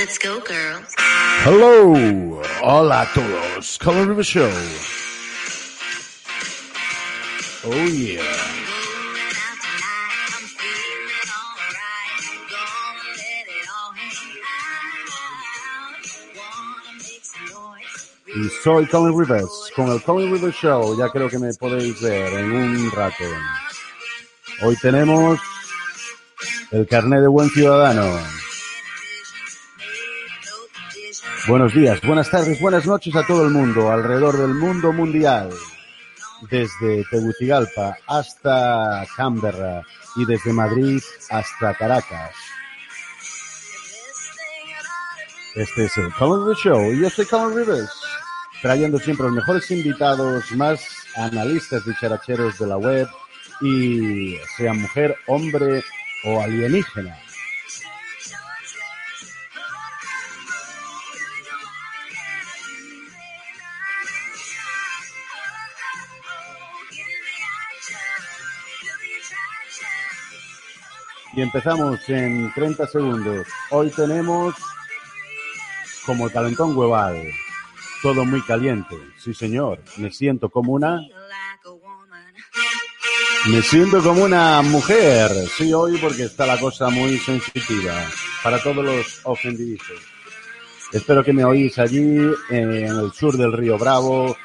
Let's go, girls. Hello, hola a todos. Color River Show. Oh yeah. Y soy Colin Rivers con el Colin Rivers Show. Ya creo que me podéis ver en un rato. Hoy tenemos el carnet de buen ciudadano. Buenos días, buenas tardes, buenas noches a todo el mundo, alrededor del mundo mundial. Desde Tegucigalpa hasta Canberra y desde Madrid hasta Caracas. Este es el Colin Show y yo soy Colin Rivers, trayendo siempre los mejores invitados, más analistas dicharacheros de la web y sean mujer, hombre o alienígena. Y empezamos en 30 segundos. Hoy tenemos como calentón hueval. Todo muy caliente. Sí, señor. Me siento como una... Me siento como una mujer. Sí, hoy porque está la cosa muy sensitiva. Para todos los ofendidizos. Espero que me oís allí en el sur del río Bravo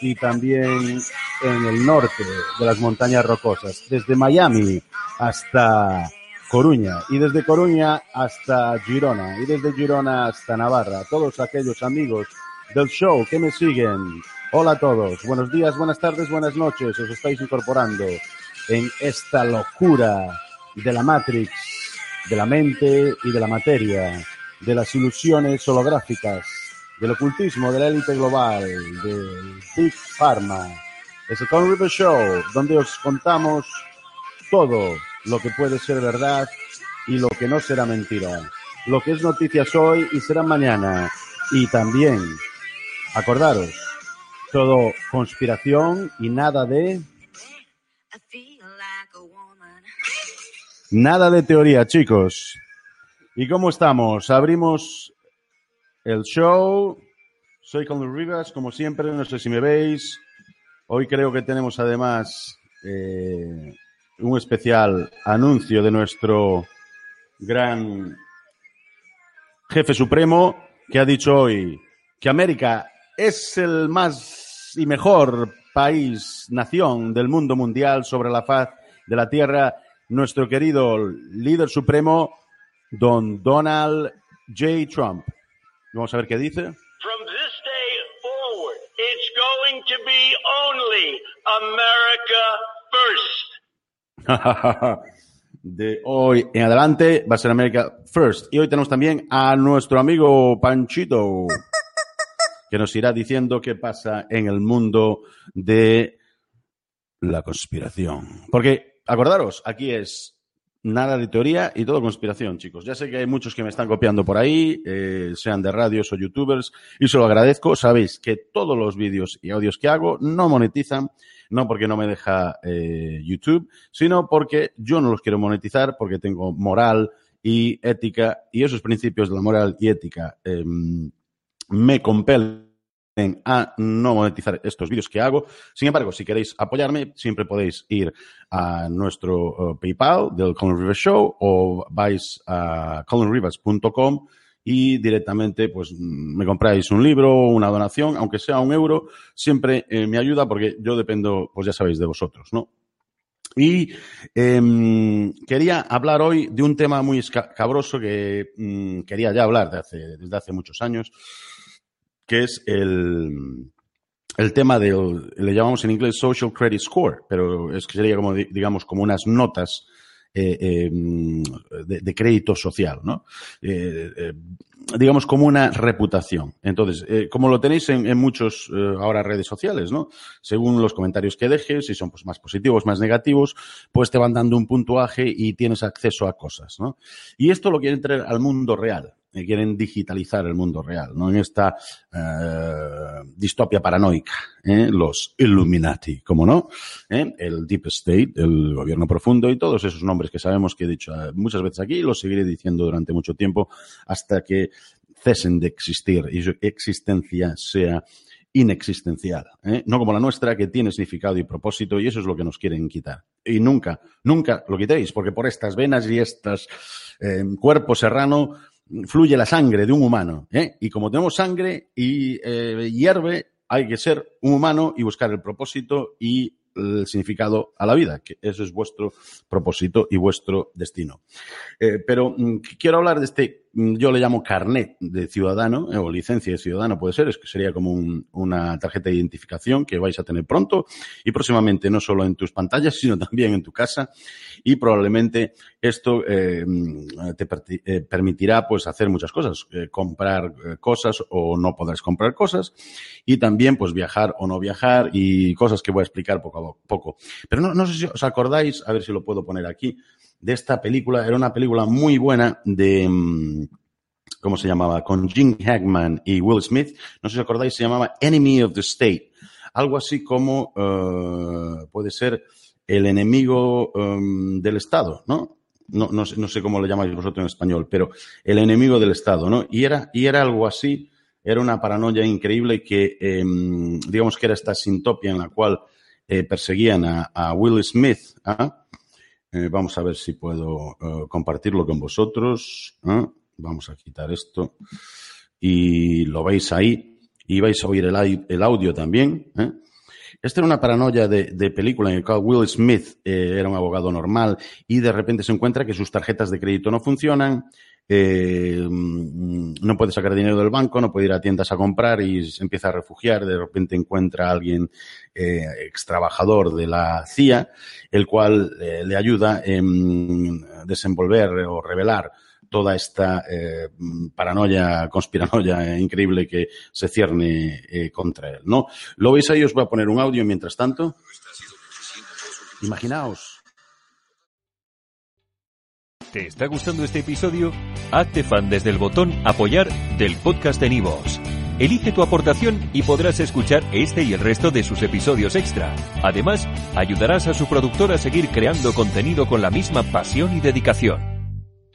y también en el norte de las montañas rocosas. Desde Miami hasta Coruña y desde Coruña hasta Girona y desde Girona hasta Navarra. Todos aquellos amigos del show que me siguen. Hola a todos. Buenos días, buenas tardes, buenas noches. Os estáis incorporando en esta locura de la Matrix, de la mente y de la materia, de las ilusiones holográficas, del ocultismo, de la élite global, del Big Pharma. Es el Con River Show, donde os contamos todo lo que puede ser verdad y lo que no será mentira. Lo que es noticias hoy y será mañana. Y también, acordaros, todo conspiración y nada de, nada de teoría, chicos. ¿Y cómo estamos? Abrimos el show. Soy Colin Rivas, como siempre, no sé si me veis. Hoy creo que tenemos además eh, un especial anuncio de nuestro gran jefe supremo que ha dicho hoy que América es el más y mejor país, nación del mundo mundial sobre la faz de la tierra. Nuestro querido líder supremo, don Donald J. Trump. Vamos a ver qué dice. From this day forward, it's going to be only America first. de hoy en adelante va a ser America First. Y hoy tenemos también a nuestro amigo Panchito, que nos irá diciendo qué pasa en el mundo de la conspiración. Porque, acordaros, aquí es nada de teoría y todo conspiración, chicos. Ya sé que hay muchos que me están copiando por ahí, eh, sean de radios o youtubers, y se lo agradezco. Sabéis que todos los vídeos y audios que hago no monetizan, no porque no me deja eh, YouTube, sino porque yo no los quiero monetizar, porque tengo moral y ética, y esos principios de la moral y ética eh, me compelen a no monetizar estos vídeos que hago. Sin embargo, si queréis apoyarme, siempre podéis ir a nuestro uh, PayPal del Colin Rivers Show o vais a colinrivers.com y directamente pues me compráis un libro una donación, aunque sea un euro, siempre eh, me ayuda porque yo dependo, pues ya sabéis, de vosotros, ¿no? Y em, quería hablar hoy de un tema muy escabroso que mm, quería ya hablar de hace, desde hace muchos años, que es el, el tema del, le llamamos en inglés Social Credit Score, pero es que sería como, di- digamos, como unas notas eh, eh, de, crédito social, ¿no? Eh, eh, digamos, como una reputación. Entonces, como lo tenéis en, en muchos ahora redes sociales, ¿no? Según los comentarios que dejes, si son pues, más positivos, más negativos, pues te van dando un puntuaje y tienes acceso a cosas, ¿no? Y esto lo quieren traer al mundo real. Eh, quieren digitalizar el mundo real, ¿no? En esta eh, distopia paranoica, ¿eh? los Illuminati, como no, ¿Eh? el Deep State, el gobierno profundo y todos esos nombres que sabemos que he dicho eh, muchas veces aquí y los seguiré diciendo durante mucho tiempo hasta que cesen de existir y su existencia sea inexistencial, ¿eh? no como la nuestra que tiene significado y propósito y eso es lo que nos quieren quitar. Y nunca, nunca lo quitéis, porque por estas venas y estos eh, cuerpo serrano fluye la sangre de un humano. ¿eh? Y como tenemos sangre y eh, hierve, hay que ser un humano y buscar el propósito y el significado a la vida, que eso es vuestro propósito y vuestro destino. Eh, pero mm, quiero hablar de este, yo le llamo carnet de ciudadano, eh, o licencia de ciudadano puede ser, es que sería como un- una tarjeta de identificación que vais a tener pronto y próximamente no solo en tus pantallas, sino también en tu casa y probablemente esto eh, mm, te eh, permitirá pues hacer muchas cosas, comprar cosas o no podrás comprar cosas y también pues viajar o no viajar y cosas que voy a explicar poco a poco. Pero no, no sé si os acordáis, a ver si lo puedo poner aquí, de esta película, era una película muy buena de... mm, ¿Cómo se llamaba? Con Jim Hackman y Will Smith. No sé si os acordáis, se llamaba Enemy of the State. Algo así como eh, puede ser el enemigo em, del Estado, ¿no? No, no, sé, no sé cómo lo llamáis vosotros en español, pero el enemigo del Estado, ¿no? Y era, y era algo así, era una paranoia increíble que, em, digamos que era esta sintopia en la cual eh, perseguían a, a Will Smith. ¿ah? Eh, vamos a ver si puedo eh, compartirlo con vosotros. ¿ah? Vamos a quitar esto. Y lo veis ahí. Y vais a oír el, el audio también. Esta era una paranoia de, de película en la cual Will Smith eh, era un abogado normal y de repente se encuentra que sus tarjetas de crédito no funcionan, eh, mm, no puede sacar dinero del banco, no puede ir a tiendas a comprar y se empieza a refugiar. De repente encuentra a alguien eh, ex trabajador de la CIA, el cual eh, le ayuda en desenvolver o revelar toda esta eh, paranoia, conspiranoia increíble que se cierne eh, contra él, ¿no? Lo veis ahí, os voy a poner un audio mientras tanto. Imaginaos. ¿Te está gustando este episodio? Hazte fan desde el botón Apoyar del podcast de Nivos. Elige tu aportación y podrás escuchar este y el resto de sus episodios extra. Además, ayudarás a su productor a seguir creando contenido con la misma pasión y dedicación.